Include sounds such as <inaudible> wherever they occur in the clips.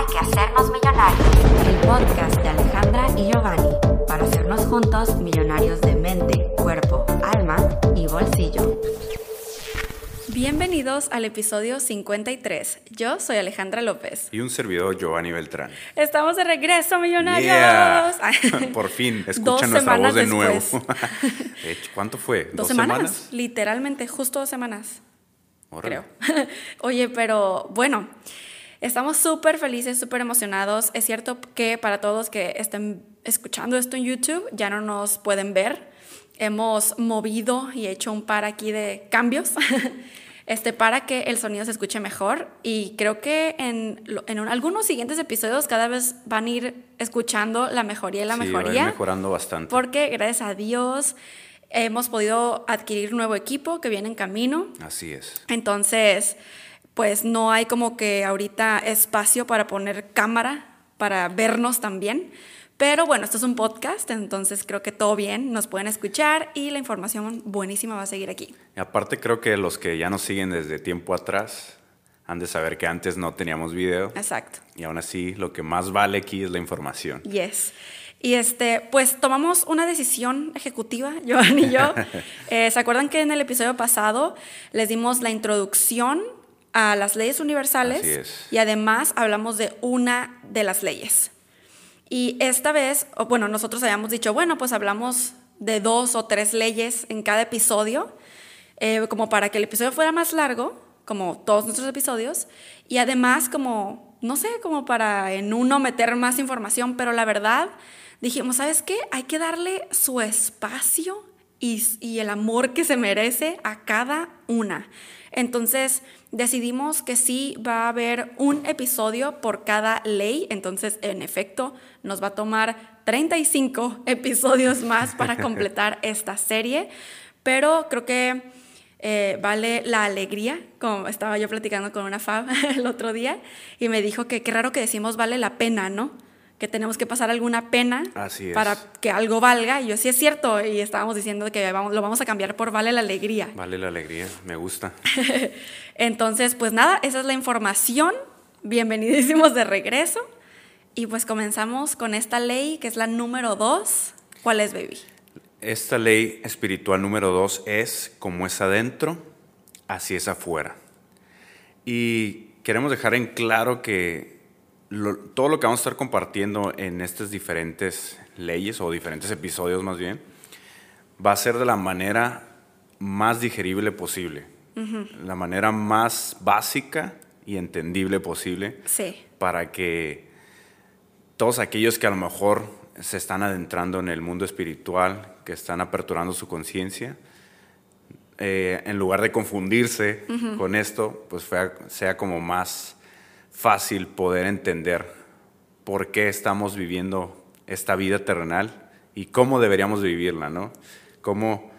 Hay que hacernos millonarios. El podcast de Alejandra y Giovanni para hacernos juntos millonarios de mente, cuerpo, alma y bolsillo. Bienvenidos al episodio 53. Yo soy Alejandra López. Y un servidor, Giovanni Beltrán. Estamos de regreso, millonarios. Yeah. <laughs> Por fin, escuchan nuestra voz de nuevo. <laughs> ¿Cuánto fue? ¿Dos, semanas? Literalmente, justo dos semanas. Órale. Creo. <laughs> Oye, pero bueno, estamos súper felices, súper emocionados. Es cierto que para todos que estén escuchando esto en YouTube, ya no nos pueden ver. Hemos movido y hecho un par aquí de cambios. <laughs> este, para que el sonido se escuche mejor. Y creo que en, en un- algunos siguientes episodios cada vez van a ir escuchando la mejoría y la Sí, va a ir mejoría. mejorando bastante. Porque gracias a Dios hemos podido adquirir nuevo equipo que viene en camino. Así es. Entonces, pues no hay como que ahorita espacio para poner cámara, para vernos también. Pero bueno, esto es un podcast, entonces creo que todo bien, nos pueden escuchar y la información buenísima va a seguir aquí. Y aparte creo que los que ya nos siguen desde tiempo atrás han de saber que antes no teníamos video. Exacto. Y aún así, lo que más vale aquí es la información. Yes. Y este, pues tomamos una decisión ejecutiva, <laughs> Joan y yo. <laughs> Eh, ¿Se acuerdan que en el episodio pasado les dimos la introducción a las leyes universales? Y además hablamos de una de las leyes. Y esta vez, bueno, nosotros habíamos dicho, bueno, pues hablamos de dos o tres leyes en cada episodio, eh, como para que el episodio fuera más largo, como todos nuestros episodios, y además como, no sé, como para en uno meter más información, pero la verdad, dijimos, ¿sabes qué? Hay que darle su espacio y, y el amor que se merece a cada una. Entonces decidimos que sí va a haber un episodio por cada ley, entonces en efecto nos va a tomar 35 <laughs> episodios más para <laughs> completar esta serie, pero creo que eh, vale la alegría, como estaba yo platicando con una fab <laughs> el otro día y me dijo que qué raro que decimos vale la pena, ¿no? Que tenemos que pasar alguna pena Así para que algo valga. Y yo sí es cierto, y estábamos diciendo que vamos- lo vamos a cambiar por vale la alegría. Vale la alegría, me gusta. Entonces, pues nada, esa es la información. Bienvenidísimos de regreso. Y pues comenzamos con esta ley que es la número dos. ¿Cuál es, baby? Esta ley espiritual número dos es como es adentro, así es afuera. Y queremos dejar en claro que todo lo que vamos a estar compartiendo en estas diferentes leyes o diferentes episodios más bien, va a ser de la manera más digerible posible, la manera más básica y entendible posible Sí. para que todos aquellos que a lo mejor se están adentrando en el mundo espiritual, que están aperturando su conciencia, eh, en lugar de confundirse con esto, pues sea como más fácil poder entender por qué estamos viviendo esta vida terrenal y cómo deberíamos vivirla, ¿no? Cómo,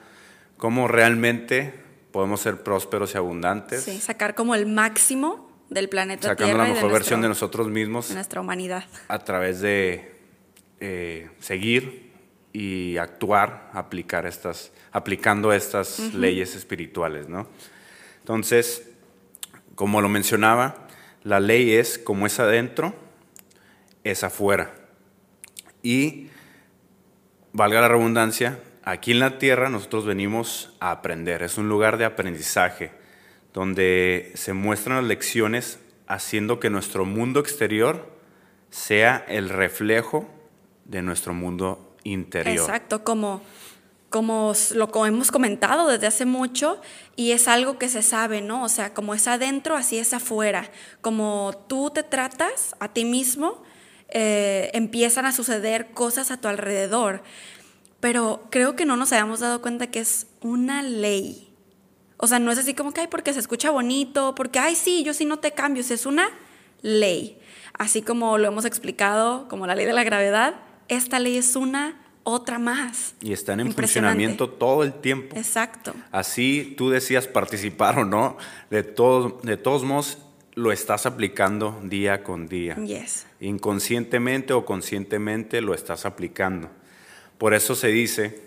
cómo realmente podemos ser prósperos y abundantes, Sí, sacar como el máximo del planeta sacando Tierra la y de, mejor versión de nosotros mismos de nuestra humanidad. a través de eh, seguir y actuar, aplicar estas, aplicando estas leyes espirituales, ¿no? Entonces, como lo mencionaba, la ley es como es adentro, es afuera. Y, valga la redundancia, aquí en la tierra nosotros venimos a aprender, es un lugar de aprendizaje, donde se muestran las lecciones haciendo que nuestro mundo exterior sea el reflejo de nuestro mundo interior. Exacto, como, como lo hemos comentado desde hace mucho y es algo que se sabe, ¿no? O sea, como es adentro, así es afuera. Como tú te tratas a ti mismo, eh, empiezan a suceder cosas a tu alrededor. Pero creo que no nos habíamos dado cuenta que es una ley. O sea, no es así como que, ay, porque se escucha bonito, porque, ay, sí, yo sí no te cambio, es una ley. Así como lo hemos explicado, como la ley de la gravedad, esta ley es una otra más. Y están en funcionamiento todo el tiempo. Exacto. Así tú decías participar o no, de todos, de todos modos lo estás aplicando día con día. Yes. Inconscientemente o conscientemente lo estás aplicando. Por eso se dice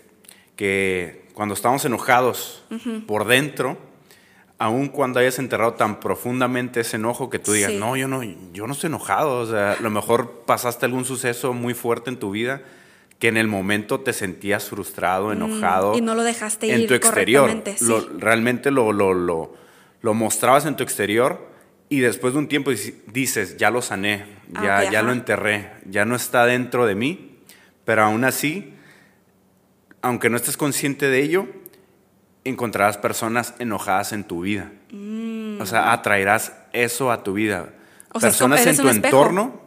que cuando estamos enojados por dentro, aun cuando hayas enterrado tan profundamente ese enojo que tú digas, Sí. no, yo no, yo no estoy enojado, o sea, a lo mejor pasaste algún suceso muy fuerte en tu vida que en el momento te sentías frustrado, enojado. Mm, y no lo dejaste en ir tu exterior. sí. Lo- realmente lo, lo, lo, mostrabas en tu exterior y después de un tiempo dices, ya lo sané, ya, ya ajá. lo enterré, ya no está dentro de mí, pero aún así, aunque no estés consciente de ello, encontrarás personas enojadas en tu vida. O sea, atraerás eso a tu vida. Mm. Sea, personas en tu entorno,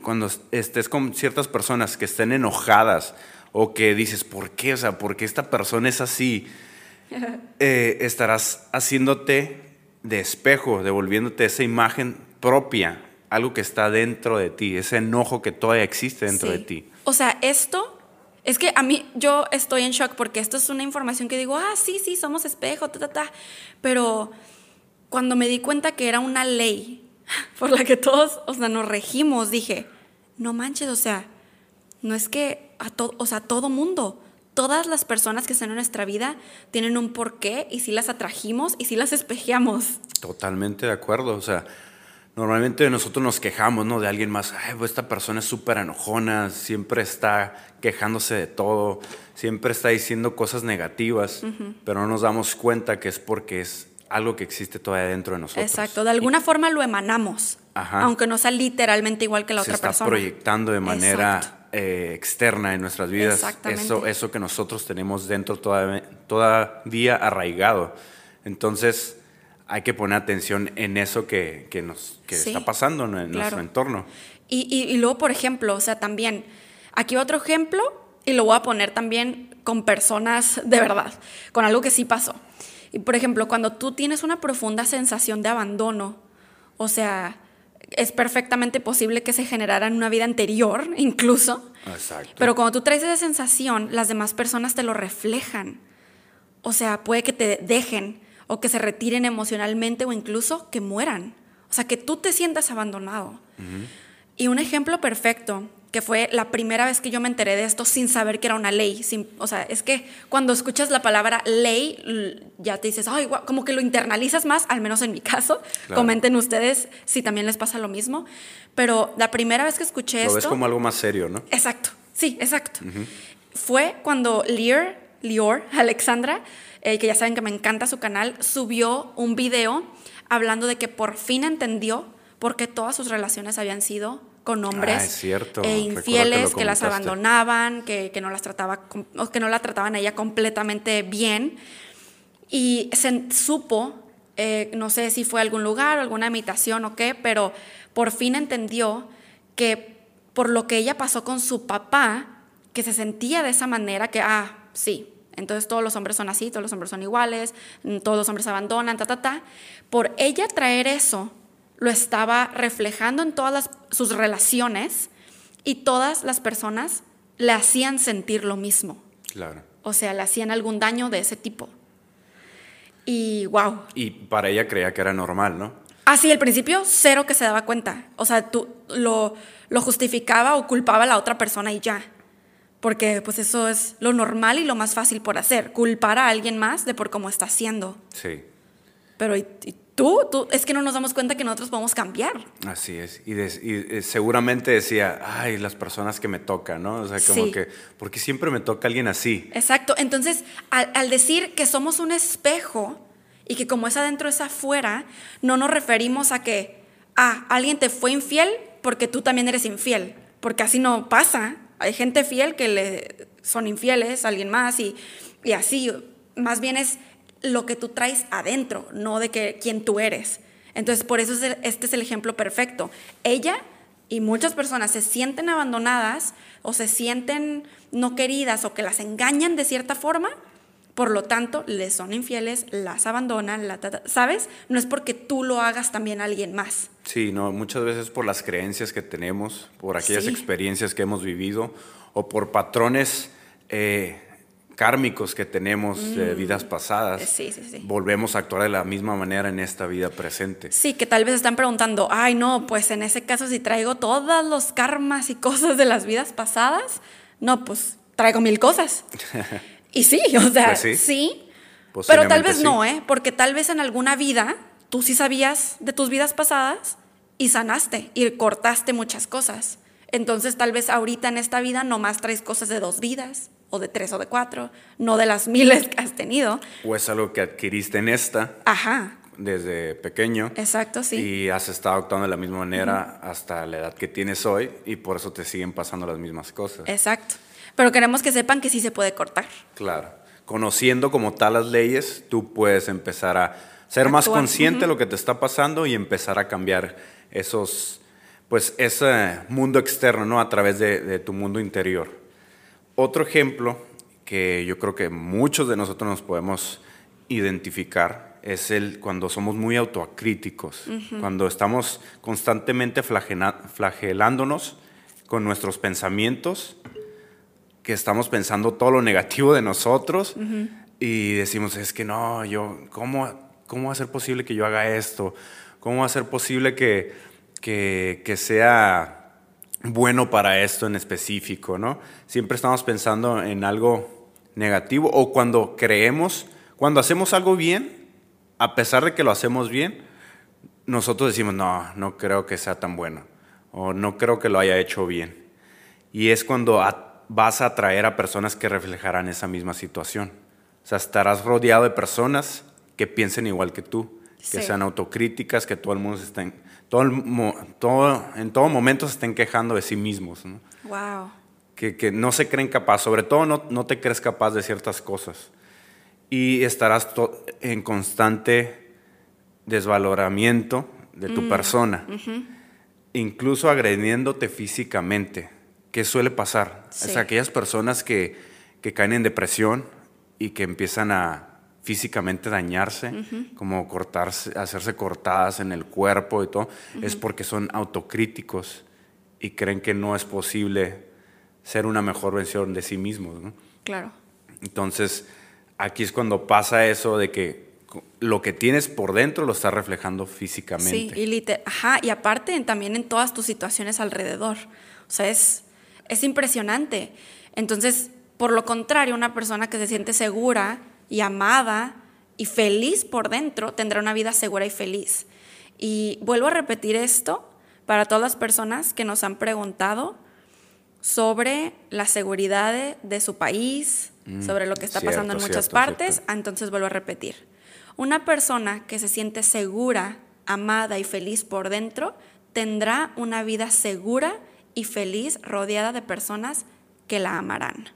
cuando estés con ciertas personas que estén enojadas o que dices, ¿por qué? O sea, ¿por qué esta persona es así? <laughs> Eh, estarás haciéndote de espejo, devolviéndote esa imagen propia, algo que está dentro de ti, ese enojo que todavía existe dentro Sí. de ti. O sea, esto es que a mí yo estoy en shock porque esto es una información que digo, ah, sí, sí, somos espejo, ta, ta, ta. Pero cuando me di cuenta que era una ley <laughs> por la que todos, o sea, nos regimos, dije, no manches, o sea, no es que a todo, o sea, todo mundo, todas las personas que están en nuestra vida tienen un porqué y si las atrajimos y si las espejeamos. Totalmente de acuerdo. O sea, normalmente nosotros nos quejamos, ¿no? De alguien más. Ay, pues esta persona es súper enojona, siempre está quejándose de todo, siempre está diciendo cosas negativas, pero no nos damos cuenta que es porque es algo que existe todavía dentro de nosotros. Exacto, de alguna forma lo emanamos, Ajá. aunque no sea literalmente igual que la se otra está persona. proyectando de manera eh, externa en nuestras vidas. Eso, eso que nosotros tenemos dentro todavía, todavía arraigado. Entonces, hay que poner atención en eso que, que nos que Sí, está pasando en, claro. nuestro entorno. Y, y- y luego, por ejemplo, o sea, también, aquí otro ejemplo y lo voy a poner también con personas de verdad, con algo que sí pasó. Y por ejemplo, cuando tú tienes una profunda sensación de abandono, o sea, es perfectamente posible que se generara en una vida anterior, incluso. Exacto. Pero cuando tú traes esa sensación, las demás personas te lo reflejan. O sea, puede que te dejen o que se retiren emocionalmente o incluso que mueran. O sea, que tú te sientas abandonado. Y un ejemplo perfecto, que fue la primera vez que yo me enteré de esto sin saber que era una ley. sin- o sea, es que cuando escuchas la palabra ley, ya te dices, ay, guau", como que lo internalizas más, al menos en mi caso. Claro. Comenten ustedes si también les pasa lo mismo. Pero la primera vez que escuché Lo esto... ves como algo más serio, ¿no? Exacto, sí, exacto. Fue cuando Lear, Lior, Alexandra, eh, que ya saben que me encanta su canal, subió un video hablando de que por fin entendió por qué todas sus relaciones habían sido con hombres Ah, es cierto. Recuerdo que infieles, que, las abandonaban, que, que no las trataba, que no la trataban a ella completamente bien. Y se supo, eh, no sé si fue algún lugar, alguna imitación o qué, pero por fin entendió que por lo que ella pasó con su papá, que se sentía de esa manera, que, ah, sí, entonces todos los hombres son así, todos los hombres son iguales, mm, todos los hombres abandonan, ta, ta, ta. Por ella traer eso, lo estaba reflejando en todas las- sus relaciones y todas las personas le hacían sentir lo mismo. Claro. O sea, le hacían algún daño de ese tipo. Y wow. Y para ella creía que era normal, ¿no? Así, al principio, cero que se daba cuenta. O sea, tú lo, lo justificaba o culpaba a la otra persona y ya. Porque pues eso es lo normal y lo más fácil por hacer. Culpar a alguien más de por cómo está haciendo. Sí. Pero ¿y, y tú? tú? Es que no nos damos cuenta que nosotros podemos cambiar. Así es. Y, des- y, eh, seguramente decía, ay, las personas que me tocan, ¿no? O sea, como Sí. que, porque siempre me toca alguien así. Exacto. Entonces, al, al decir que somos un espejo y que como es adentro es afuera, no nos referimos a que, ah, alguien te fue infiel porque tú también eres infiel. Porque así no pasa. Hay gente fiel que le son infieles a alguien más y, y así. Más bien es lo que tú traes adentro, no de que quién tú eres. Entonces, por eso es este es el ejemplo perfecto. Ella y muchas personas se sienten abandonadas o se sienten no queridas o que las engañan de cierta forma, por lo tanto, les son infieles, las abandonan, la, ¿sabes? No es porque tú lo hagas también a alguien más. Sí, no, muchas veces por las creencias que tenemos, por aquellas Sí. experiencias que hemos vivido o por patrones eh, kármicos que tenemos de vidas pasadas, Mm. Sí, sí, sí. volvemos a actuar de la misma manera en esta vida presente. Sí, que tal vez están preguntando, ay no, pues en ese caso si traigo todos los karmas y cosas de las vidas pasadas, no, pues traigo mil cosas. <laughs> Y sí, o sea, Pues sí. sí. Pero tal vez no, ¿eh? Porque tal vez en alguna vida tú sí sabías de tus vidas pasadas y sanaste y cortaste muchas cosas. Entonces tal vez ahorita en esta vida nomás traes cosas de dos vidas, o de tres o de cuatro, no de las <laughs> miles que has tenido. O es algo que adquiriste en esta Ajá, desde pequeño. exacto, sí. Y has estado actuando de la misma manera hasta la edad que tienes hoy y por eso te siguen pasando las mismas cosas. Exacto. Pero queremos que sepan que sí se puede cortar. Claro. Conociendo como tal las leyes, tú puedes empezar a ser más Actuar, consciente de ujú. lo que te está pasando y empezar a cambiar esos, pues ese mundo externo, ¿no? A través de, de tu mundo interior. Otro ejemplo que yo creo que muchos de nosotros nos podemos identificar es el cuando somos muy autocríticos, cuando estamos constantemente flagelándonos con nuestros pensamientos, que estamos pensando todo lo negativo de nosotros y decimos, es que no, yo, ¿cómo, ¿cómo va a ser posible que yo haga esto? ¿Cómo va a ser posible que, que, que sea bueno para esto en específico? ¿no? Siempre estamos pensando en algo negativo o cuando creemos, cuando hacemos algo bien, a pesar de que lo hacemos bien, nosotros decimos, no, no creo que sea tan bueno o no creo que lo haya hecho bien. Y es cuando vas a atraer a personas que reflejarán esa misma situación. O sea, estarás rodeado de personas que piensen igual que tú, que Sí. sean autocríticas, que todo el mundo se estén, todo el todo, en todo momento se estén quejando de sí mismos, ¿no? Wow. que, que no se creen capaz, sobre todo no, no te crees capaz de ciertas cosas. Y estarás en constante desvaloramiento de tu persona, incluso agrediéndote físicamente, que suele pasar. Sí. Es aquellas personas que, que caen en depresión y que empiezan a físicamente dañarse, como cortarse, hacerse cortadas en el cuerpo y todo, es porque son autocríticos y creen que no es posible ser una mejor versión de sí mismos. ¿no? Claro. Entonces, aquí es cuando pasa eso de que lo que tienes por dentro lo estás reflejando Sí, físicamente. y lite- ajá, y aparte también en todas tus situaciones alrededor. O sea, es, es impresionante. Entonces, por lo contrario, una persona que se siente segura y amada y feliz por dentro tendrá una vida segura y feliz. Y vuelvo a repetir esto para todas las personas que nos han preguntado sobre la seguridad de, de su país, Mm, sobre lo que está pasando en muchas cierto, partes. cierto. Ah, Entonces vuelvo a repetir. Una persona que se siente segura, amada y feliz por dentro tendrá una vida segura y feliz rodeada de personas que la amarán.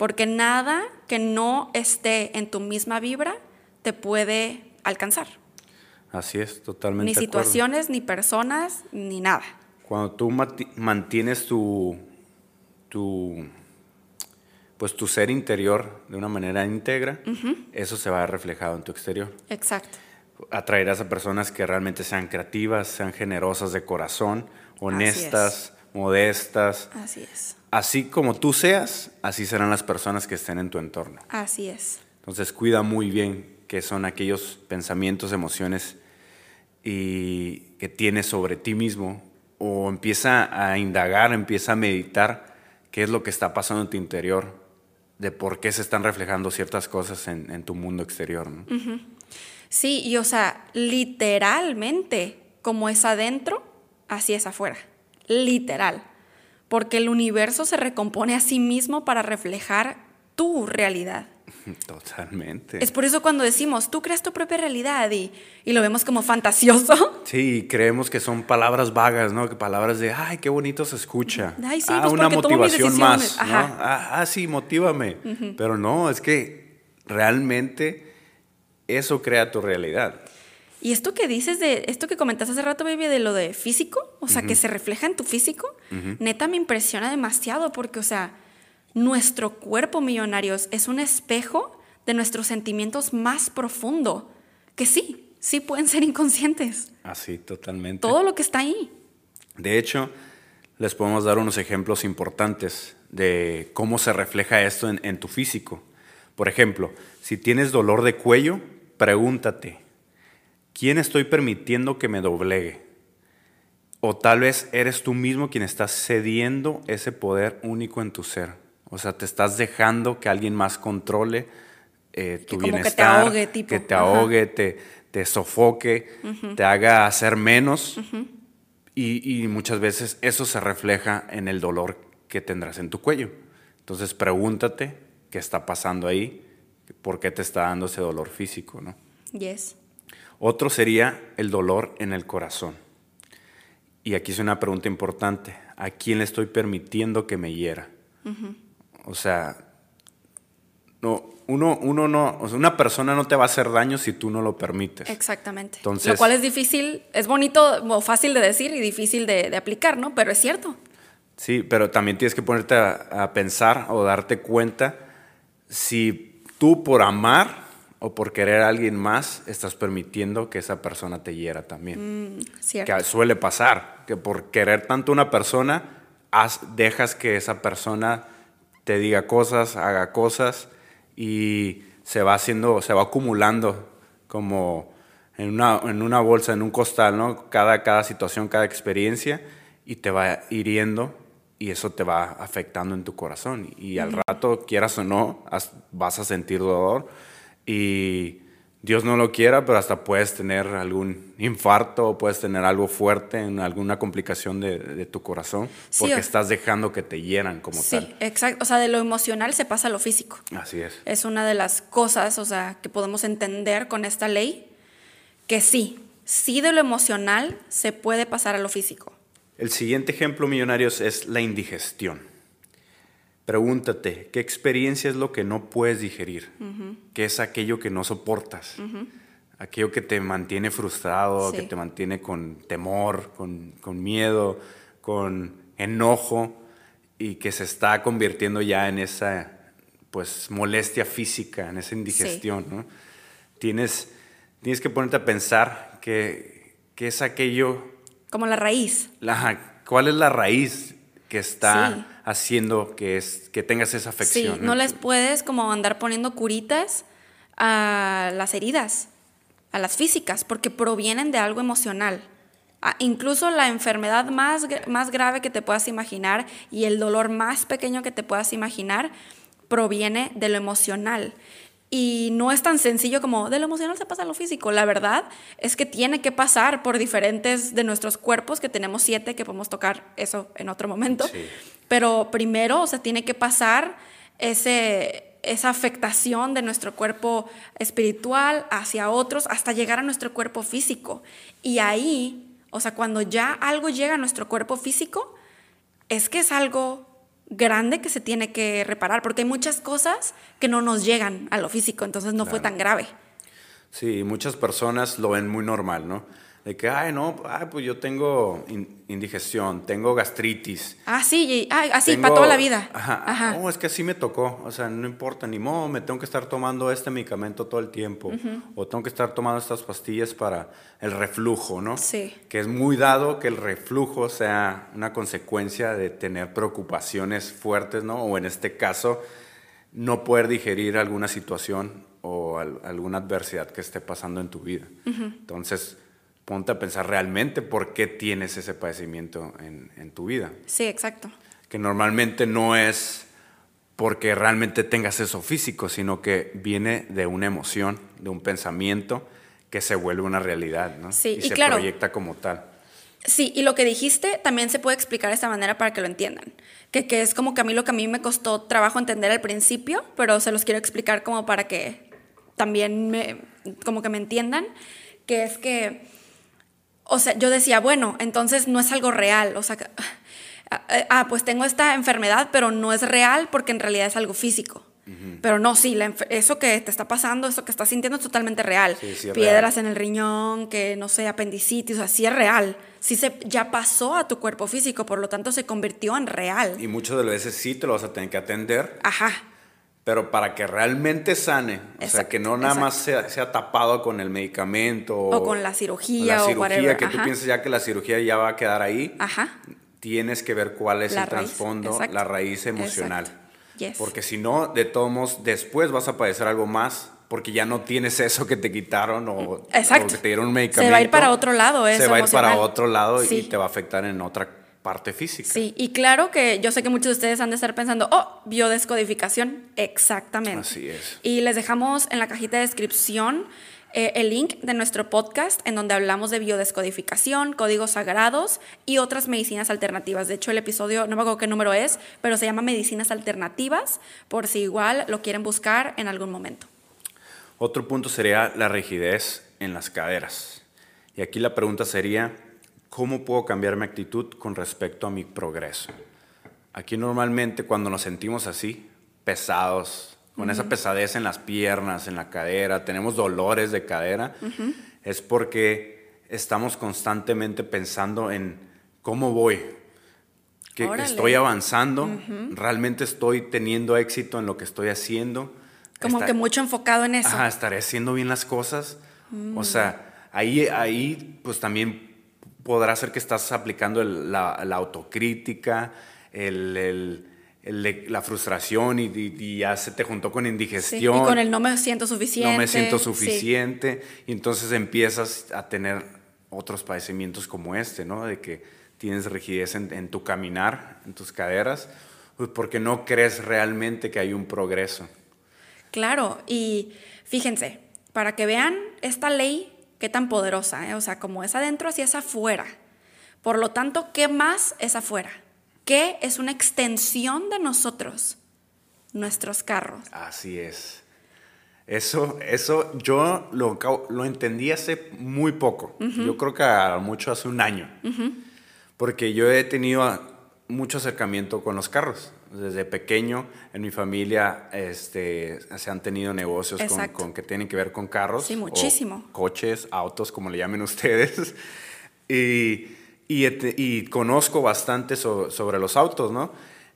Porque nada que no esté en tu misma vibra te puede alcanzar. Así es, totalmente. Ni acuerdo. situaciones, ni personas, ni nada. Cuando tú mantienes tu, tu, pues tu ser interior de una manera íntegra, eso se va a ver reflejado en tu exterior. Exacto. Atraerás a personas que realmente sean creativas, sean generosas de corazón, honestas, modestas. Así es. Así como tú seas, así serán las personas que estén en tu entorno. Así es. Entonces cuida muy bien qué son aquellos pensamientos, emociones y que tienes sobre ti mismo o empieza a indagar, empieza a meditar qué es lo que está pasando en tu interior, de por qué se están reflejando ciertas cosas en, en tu mundo exterior. ¿no? Sí, y o sea, literalmente, como es adentro, así es afuera. Literal. Porque el universo se recompone a sí mismo para reflejar tu realidad. <laughs> Totalmente. Es por eso cuando decimos, tú creas tu propia realidad y, y lo vemos como fantasioso. <laughs> Sí, creemos que son palabras vagas, ¿no? Que palabras de, ay, qué bonito se escucha. Ay, sí, ah, pues una motivación más. ¿no? Ah, ah, sí, motívame. Pero no, es que realmente eso crea tu realidad. Y esto que dices de, esto que comentaste hace rato, baby, de lo de físico, o sea, que se refleja en tu físico, neta me impresiona demasiado porque, o sea, nuestro cuerpo, millonarios, es un espejo de nuestros sentimientos más profundo, que sí, sí pueden ser inconscientes. Así, totalmente. Todo lo que está ahí. De hecho, les podemos dar unos ejemplos importantes de cómo se refleja esto en, en tu físico. Por ejemplo, si tienes dolor de cuello, pregúntate, ¿quién estoy permitiendo que me doblegue? O tal vez eres tú mismo quien estás cediendo ese poder único en tu ser. O sea, te estás dejando que alguien más controle eh, tu Que como que te bienestar, ahogue, tipo. que te Ajá. ahogue, te, te sofoque, te haga hacer menos. y, y muchas veces eso se refleja en el dolor que tendrás en tu cuello. Entonces pregúntate qué está pasando ahí, por qué te está dando ese dolor físico, ¿no? Yes. Otro sería el dolor en el corazón. Y aquí es una pregunta importante. ¿A quién le estoy permitiendo que me hiera? O sea, no, uno, uno no, o sea, una persona no te va a hacer daño si tú no lo permites. Exactamente. Entonces- Lo cual es difícil, es bonito o fácil de decir y difícil de, de aplicar, ¿no? Pero es cierto. Sí, pero también tienes que ponerte a, a pensar o darte cuenta si tú por amar o por querer a alguien más estás permitiendo que esa persona te hiera también. Cierto. que suele pasar, que por querer tanto a una persona, haz- dejas que esa persona te diga cosas, haga cosas y se va haciendo, se va acumulando como en una, en una bolsa, en un costal, ¿no? Cada, cada situación, cada experiencia y te va hiriendo y eso te va afectando en tu corazón y al rato, quieras o no, has- vas a sentir dolor y Dios no lo quiera, pero hasta puedes tener algún infarto, puedes tener algo fuerte, en alguna complicación de, de tu corazón, Sí, porque estás dejando que te hieran como Sí, tal. exacto. O sea, de lo emocional se pasa a lo físico. Así es. Es una de las cosas, o sea, que podemos entender con esta ley, que sí, sí de lo emocional se puede pasar a lo físico. El siguiente ejemplo, millonarios, es la indigestión. Pregúntate, ¿qué experiencia es lo que no puedes digerir? ¿Qué es aquello que no soportas? Aquello que te mantiene frustrado, Sí. que te mantiene con temor, con, con miedo, con enojo y que se está convirtiendo ya en esa pues molestia física, en esa indigestión. ¿no? Tienes, tienes que ponerte a pensar que, que es aquello Como la raíz. la- ¿Cuál es la raíz que está Sí. haciendo que, es, que tengas esa Sí, afección? no les puedes como andar poniendo curitas a las heridas, a las físicas, porque provienen de algo emocional. Ah, incluso la enfermedad más, más grave que te puedas imaginar y el dolor más pequeño que te puedas imaginar proviene de lo emocional. Y no es tan sencillo como de lo emocional se pasa a lo físico. La verdad es que tiene que pasar por diferentes de nuestros cuerpos, que tenemos siete, que podemos tocar eso en otro momento. Sí. Pero primero, o sea, tiene que pasar ese, esa afectación de nuestro cuerpo espiritual hacia otros hasta llegar a nuestro cuerpo físico. Y ahí, o sea, cuando ya algo llega a nuestro cuerpo físico, es que es algo grande que se tiene que reparar, porque hay muchas cosas que no nos llegan a lo físico, entonces no fue tan grave. Sí, muchas personas lo ven muy normal, ¿no? De que, ay, no, ay, pues yo tengo in- indigestión, tengo gastritis. Ah, sí, y- ah, así, tengo- para toda la vida. Ajá. Ajá. No, es que así me tocó. O sea, no importa, ni modo, me tengo que estar tomando este medicamento todo el tiempo. O tengo que estar tomando estas pastillas para el reflujo, ¿no? Sí. Que es muy dado que el reflujo sea una consecuencia de tener preocupaciones fuertes, ¿no? O en este caso, no poder digerir alguna situación o al- alguna adversidad que esté pasando en tu vida. Entonces, ponte a pensar realmente por qué tienes ese padecimiento en, en tu vida. Sí, exacto. Que normalmente no es porque realmente tengas eso físico, sino que viene de una emoción, de un pensamiento que se vuelve una realidad, ¿no? Sí, y, y se claro. proyecta como tal. Sí, y lo que dijiste también se puede explicar de esta manera para que lo entiendan. Que, que es como que a mí lo que a mí me costó trabajo entender al principio, pero se los quiero explicar como para que también me, como que me entiendan, que es que, o sea, yo decía, bueno, entonces no es algo real, o sea, ah, ah, pues tengo esta enfermedad, pero no es real porque en realidad es algo físico. Pero no, sí, la eso que te está pasando, eso que estás sintiendo es totalmente real. Sí, sí es Piedras en el riñón, que no sé, apendicitis, o sea, sí es real. Sí se, ya pasó a tu cuerpo físico, por lo tanto se convirtió en real. Y muchas de las veces sí te lo vas a tener que atender, Ajá, pero para que realmente sane, o sea, que no nada más sea, sea tapado con el medicamento O con la cirugía, la o cirugía, whatever, que tú ajá. piensas ya que la cirugía ya va a quedar ahí. ajá. Tienes que ver cuál es La el trasfondo, la raíz emocional. Yes. Porque si no, de todos modos, después vas a padecer algo más porque ya no tienes eso que te quitaron o, o que te dieron un Se medicamento. va a ir para otro lado, Se eso va a ir para otro lado y te va a afectar en otra parte física. Sí, y claro que yo sé que muchos de ustedes han de estar pensando, oh, biodescodificación, exactamente. Así es. Y les dejamos en la cajita de descripción eh, el link de nuestro podcast en donde hablamos de biodescodificación, códigos sagrados y otras medicinas alternativas. De hecho, el episodio, no me acuerdo qué número es, pero se llama Medicinas Alternativas, por si igual lo quieren buscar en algún momento. Otro punto sería la rigidez en las caderas. Y aquí la pregunta sería, ¿cómo puedo cambiar mi actitud con respecto a mi progreso? Aquí normalmente cuando nos sentimos así, pesados, con esa pesadez en las piernas, en la cadera, tenemos dolores de cadera, es porque estamos constantemente pensando en cómo voy, que estoy avanzando, realmente estoy teniendo éxito en lo que estoy haciendo. Como que mucho enfocado en eso. Ajá, estaré haciendo bien las cosas. O sea, ahí, ahí pues también podrá ser que estás aplicando la, autocrítica, el la frustración y, ya se te juntó con indigestión. y con el no me siento suficiente. No me siento suficiente. Y entonces empiezas a tener otros padecimientos como este, ¿no? De que tienes rigidez en, tu caminar, en tus caderas, pues porque no crees realmente que hay un progreso. Claro, y fíjense, para que vean esta ley, qué tan poderosa, ¿eh? o sea, como es adentro, así es afuera. Por lo tanto, ¿qué más es afuera? que es una extensión de nosotros, nuestros carros. Así es. Eso, eso yo lo, lo entendí hace muy poco. Yo creo que a mucho hace un año. Porque yo he tenido mucho acercamiento con los carros. Desde pequeño en mi familia este, se han tenido negocios con, que tienen que ver con carros. Sí, muchísimo. coches, autos, como le llamen ustedes. <laughs> y y, conozco bastante sobre los autos, ¿no?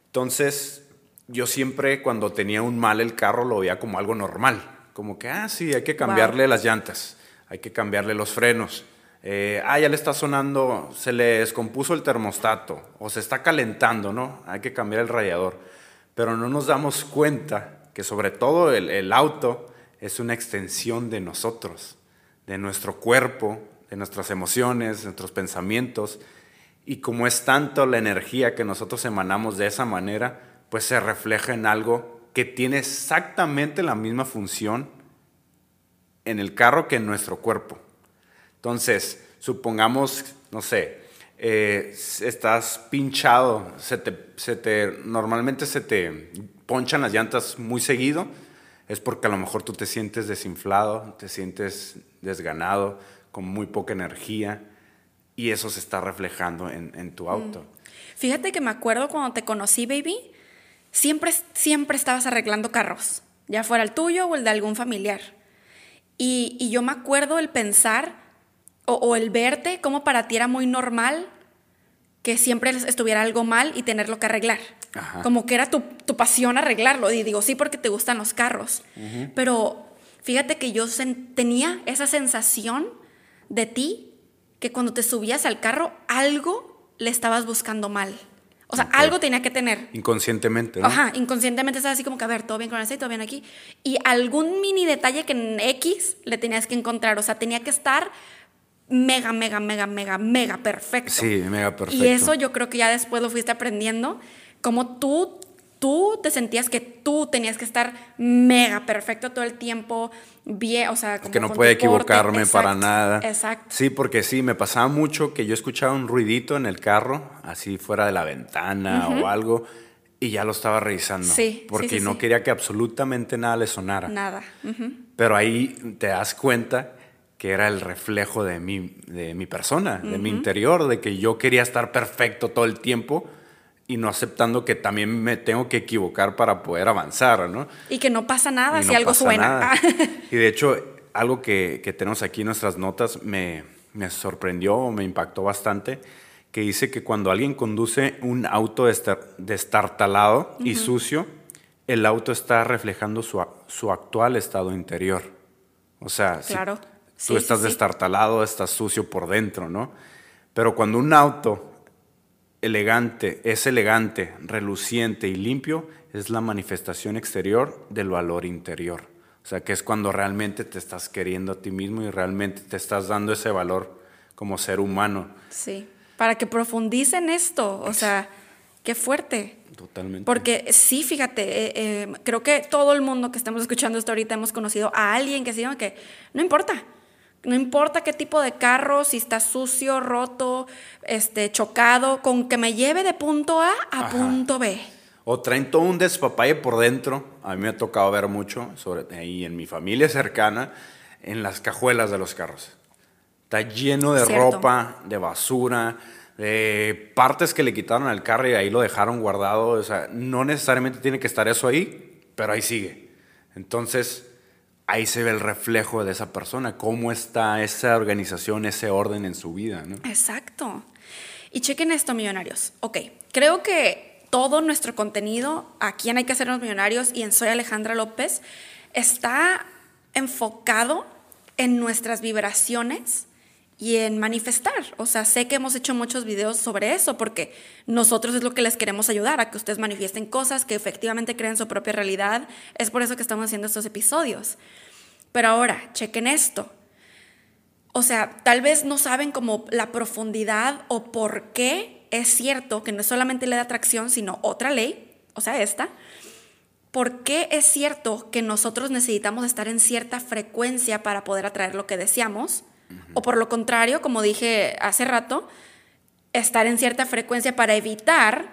Entonces, yo siempre cuando tenía un mal el carro lo veía como algo normal, como que, ah, sí, hay que cambiarle las llantas, hay que cambiarle los frenos. Eh, ah, ya le está sonando, se le descompuso el termostato o se está calentando, ¿no? Hay que cambiar el radiador. Pero no nos damos cuenta que sobre todo el, el auto es una extensión de nosotros, de nuestro cuerpo, de nuestras emociones, de nuestros pensamientos. Y como es tanto la energía que nosotros emanamos de esa manera, pues se refleja en algo que tiene exactamente la misma función en el carro que en nuestro cuerpo. Entonces, supongamos, no sé, eh, estás pinchado, se te, se te, normalmente se te ponchan las llantas muy seguido, es porque a lo mejor tú te sientes desinflado, te sientes desganado, con muy poca energía y eso se está reflejando en, tu auto. Mm. Fíjate que me acuerdo cuando te conocí, baby, siempre, siempre estabas arreglando carros, ya fuera el tuyo o el de algún familiar. Y, yo me acuerdo el pensar o, el verte como para ti era muy normal que siempre estuviera algo mal y tenerlo que arreglar. Como que era tu, pasión arreglarlo. Y digo, sí, porque te gustan los carros. Pero fíjate que yo tenía esa sensación de ti que cuando te subías al carro algo le estabas buscando mal. O sea, algo tenía que tener. Inconscientemente, ¿no? Ajá, inconscientemente estás así como que, a ver, todo bien con el aceite, todo bien aquí. Y algún mini detalle que en X le tenías que encontrar. O sea, tenía que estar mega, mega, mega, mega, mega perfecto. Sí, mega perfecto. Y eso yo creo que ya después lo fuiste aprendiendo. Como tú tú te sentías que tú tenías que estar mega perfecto todo el tiempo, bien, o sea, que no puede equivocarme para nada. Exacto. Sí, porque sí, me pasaba mucho que yo escuchaba un ruidito en el carro, así fuera de la ventana o algo, y ya lo estaba revisando. Sí. Porque no quería que absolutamente nada le sonara. Nada. Pero ahí te das cuenta que era el reflejo de mi, de mi persona, de mi interior, de que yo quería estar perfecto todo el tiempo y no aceptando que también me tengo que equivocar para poder avanzar, ¿no? Y que no pasa nada si algo suena. <laughs> y de hecho, algo que, que, tenemos aquí en nuestras notas me, me sorprendió, me impactó bastante, que dice que cuando alguien conduce un auto destartalado y sucio, el auto está reflejando su, su actual estado interior. O sea, claro. si tú estás destartalado, estás sucio por dentro, ¿no? Pero cuando un auto elegante, es elegante, reluciente y limpio, es la manifestación exterior del valor interior. O sea, que es cuando realmente te estás queriendo a ti mismo y realmente te estás dando ese valor como ser humano. Sí. para que profundicen esto. O sea, qué fuerte. Totalmente. Porque sí, fíjate, eh, eh, creo que todo el mundo que estamos escuchando esto ahorita hemos conocido a alguien que se llama que no importa. No importa qué tipo de carro, si está sucio, roto, este, chocado, con que me lleve de punto A a Ajá. punto B. O traen todo un despapalle por dentro. A mí me ha tocado ver mucho, sobre ahí en mi familia cercana, en las cajuelas de los carros. Está lleno de Cierto. ropa, de basura, de partes que le quitaron al carro y ahí lo dejaron guardado. O sea, no necesariamente tiene que estar eso ahí, pero ahí sigue. Entonces, ahí se ve el reflejo de esa persona, cómo está esa organización, ese orden en su vida. ¿no? Exacto. Y chequen esto, millonarios. Ok, creo que todo nuestro contenido aquí en Hay que hacernos millonarios y en Soy Alejandra López está enfocado en nuestras vibraciones y en manifestar. O sea, sé que hemos hecho muchos videos sobre eso porque nosotros es lo que les queremos ayudar a que ustedes manifiesten cosas, que efectivamente creen su propia realidad. Es por eso que estamos haciendo estos episodios. Pero ahora, chequen esto. O sea, tal vez no saben como la profundidad o por qué es cierto que no es solamente ley de atracción, sino otra ley, o sea, esta. ¿Por qué es cierto que nosotros necesitamos estar en cierta frecuencia para poder atraer lo que deseamos? O por lo contrario, como dije hace rato, estar en cierta frecuencia para evitar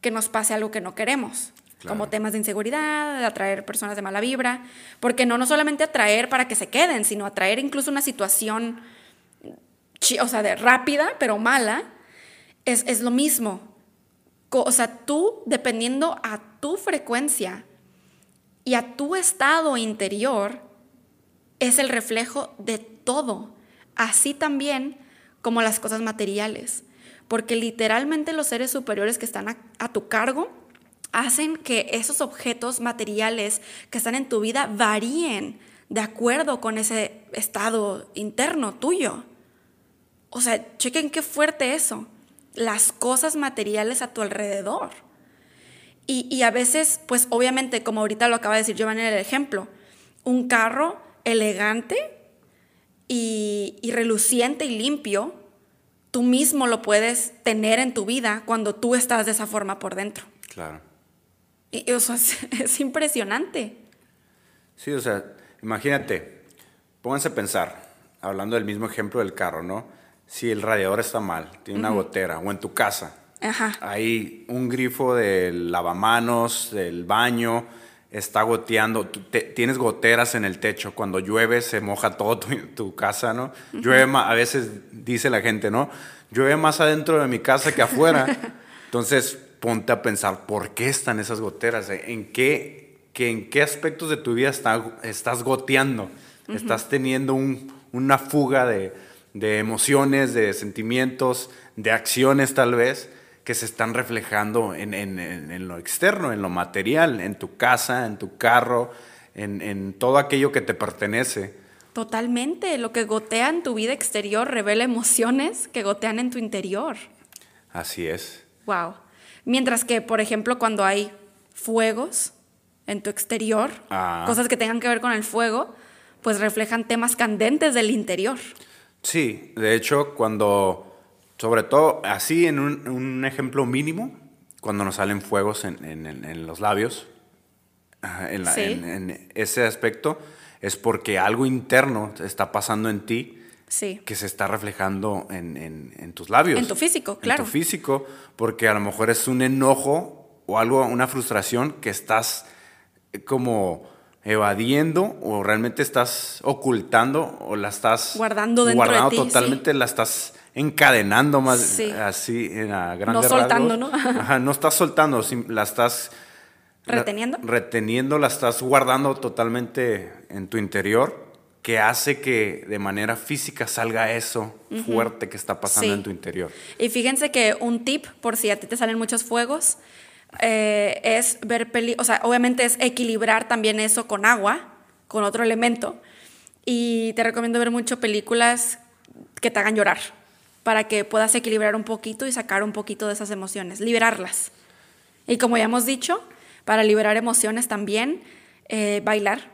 que nos pase algo que no queremos. Claro. Como temas de inseguridad, de atraer personas de mala vibra. Porque no, no solamente atraer para que se queden, sino atraer incluso una situación, o sea, de rápida, pero mala, es, es lo mismo. O sea, tú, dependiendo a tu frecuencia y a tu estado interior, es el reflejo de todo. Así también como las cosas materiales. Porque literalmente los seres superiores que están a, tu cargo hacen que esos objetos materiales que están en tu vida varíen de acuerdo con ese estado interno tuyo. O sea, chequen qué fuerte eso. Las cosas materiales a tu alrededor. Y, y a veces, pues obviamente, como ahorita lo acaba de decir Giovanni en el ejemplo, un carro elegante y, y reluciente y limpio, tú mismo lo puedes tener en tu vida cuando tú estás de esa forma por dentro. Claro. Y, o sea, <laughs> es, es impresionante. Sí, o sea, imagínate, pónganse a pensar, hablando del mismo ejemplo del carro, ¿no? Si el radiador está mal, tiene una gotera, o en tu casa, Ajá. hay un grifo del lavamanos, del baño, está goteando, tú te- tienes goteras en el techo, cuando llueve se moja todo tu, tu casa, ¿no? Llueve ma- a veces dice la gente, ¿no? Llueve más adentro de mi casa que afuera. <laughs> Entonces, ponte a pensar, ¿por qué están esas goteras? ¿En qué, que, en qué aspectos de tu vida está- estás goteando? Estás teniendo un- una fuga de, de emociones, de sentimientos, de acciones tal vez, que se están reflejando en, en- en- en lo externo, en lo material, en tu casa, en tu carro, en, en todo aquello que te pertenece. Totalmente. Lo que gotea en tu vida exterior revela emociones que gotean en tu interior. Así es. Wow. Mientras que, por ejemplo, cuando hay fuegos en tu exterior, Ah. cosas que tengan que ver con el fuego, pues reflejan temas candentes del interior. Sí, de hecho, cuando, sobre todo así en un, un ejemplo mínimo, cuando nos salen fuegos en, en- en- en los labios, ajá, en, la- Sí. en- en ese aspecto, es porque algo interno está pasando en ti Sí. que se está reflejando en, en- en tus labios. En tu físico, En claro. tu físico, porque a lo mejor es un enojo o algo, una frustración que estás eh, como evadiendo o realmente estás ocultando o la estás Guardando dentro de guardando ti, totalmente, la estás encadenando más Sí. así en a grandes No soltando, rasgos. ¿no? <laughs> Ajá, no estás soltando, la estás la- ¿Reteniendo? reteniendo, la estás guardando totalmente en tu interior, que hace que de manera física salga eso fuerte que está pasando Sí. en tu interior. Y fíjense que un tip, por si a ti te salen muchos fuegos, eh, es ver peli, o sea, obviamente es equilibrar también eso con agua, con otro elemento. Y te recomiendo ver mucho películas que te hagan llorar, para que puedas equilibrar un poquito y sacar un poquito de esas emociones, liberarlas. Y como ya hemos dicho, para liberar emociones también, eh, bailar.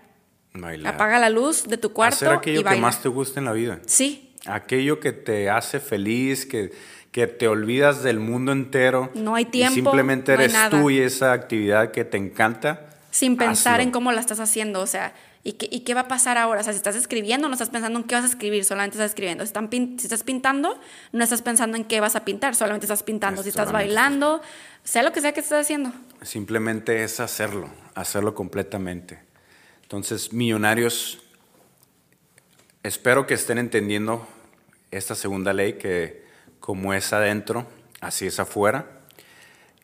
Bailar. Apaga la luz de tu cuarto Hacer aquello y que baila. más te gusta en la vida. Sí, Aquello que te hace feliz, que, que te olvidas del mundo entero. No hay y tiempo, simplemente eres tú y esa actividad que te encanta. sin pensar hazlo. en cómo la estás haciendo, o sea, ¿y qué, ¿y qué va a pasar ahora? O sea, si estás escribiendo, no estás pensando en qué vas a escribir, solamente estás escribiendo. Si, están pin- si estás pintando, no estás pensando en qué vas a pintar, solamente estás pintando. Si estás bailando, sea lo que sea que estés haciendo. Simplemente es hacerlo, hacerlo completamente. Entonces, millonarios, espero que estén entendiendo esta segunda ley que como es adentro, así es afuera.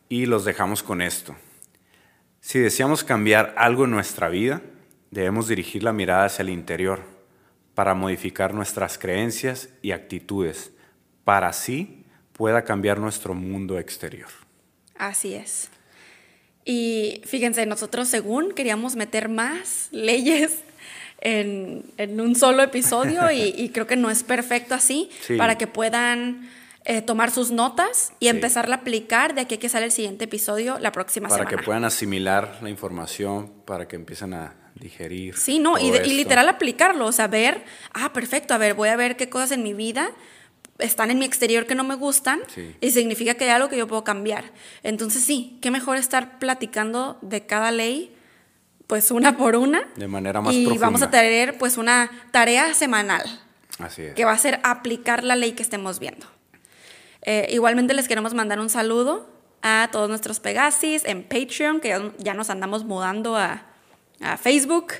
Y los dejamos con esto. Si deseamos cambiar algo en nuestra vida, debemos dirigir la mirada hacia el interior para modificar nuestras creencias y actitudes, para así pueda cambiar nuestro mundo exterior. Así es. Y fíjense, nosotros según queríamos meter más leyes <laughs> en, en un solo episodio y, y creo que no es perfecto así Sí. para que puedan eh, tomar sus notas y Sí. empezarla a aplicar de aquí a que sale el siguiente episodio la próxima para semana. que puedan asimilar la información, para que empiecen a digerir. Sí, no, y, de- y literal aplicarlo, o sea, ver, ah, perfecto, a ver, voy a ver qué cosas en mi vida están en mi exterior que no me gustan Sí. y significa que hay algo que yo puedo cambiar. Entonces sí, qué mejor estar platicando de cada ley, pues una por una. De manera más Y profunda. vamos a tener pues una tarea semanal Así es. que va a ser aplicar la ley que estemos viendo. Eh, igualmente les queremos mandar un saludo a todos nuestros Pegasis en Patreon, que ya nos andamos mudando a, a Facebook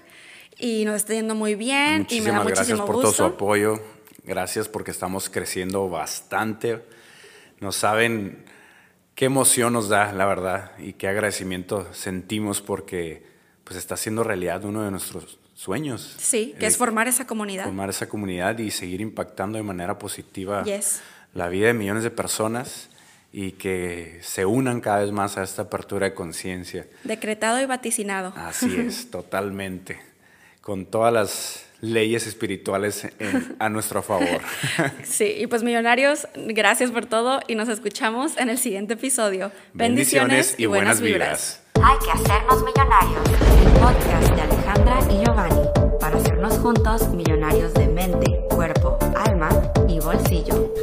y nos está yendo muy bien y me da Muchísimas gracias muchísimo por gusto. todo su apoyo. Gracias porque estamos creciendo bastante. No saben qué emoción nos da, la verdad, y qué agradecimiento sentimos porque pues está haciendo realidad uno de nuestros sueños. Sí, que es formar esa comunidad. formar esa comunidad y seguir impactando de manera positiva Yes. la vida de millones de personas y que se unan cada vez más a esta apertura de conciencia. Decretado y vaticinado. Así es, <laughs> totalmente. Con todas las leyes espirituales en- a nuestro favor. <laughs> Sí, y pues millonarios, gracias por todo y nos escuchamos en el siguiente episodio. Bendiciones y buenas vibras. Hay que hacernos millonarios. El podcast de Alejandra y Giovanni para hacernos juntos millonarios de mente, cuerpo, alma y bolsillo.